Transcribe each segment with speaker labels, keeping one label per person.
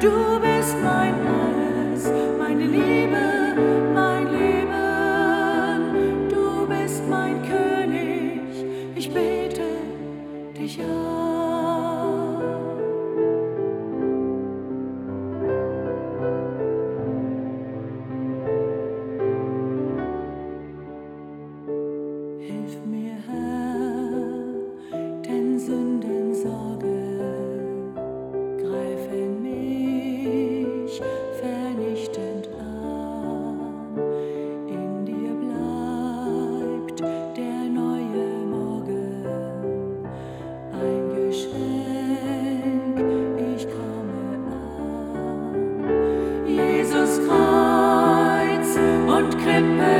Speaker 1: Du bist mein Alles, meine Liebe. bird.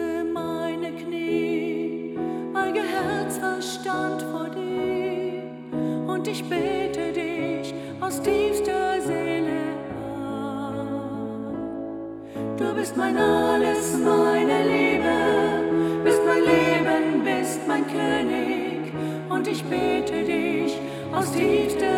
Speaker 1: stand vor dir. Und ich bete dich aus tiefster Seele an. Du bist mein Alles, meine Liebe, bist mein Leben, bist mein König. Und ich bete dich aus tiefster Seele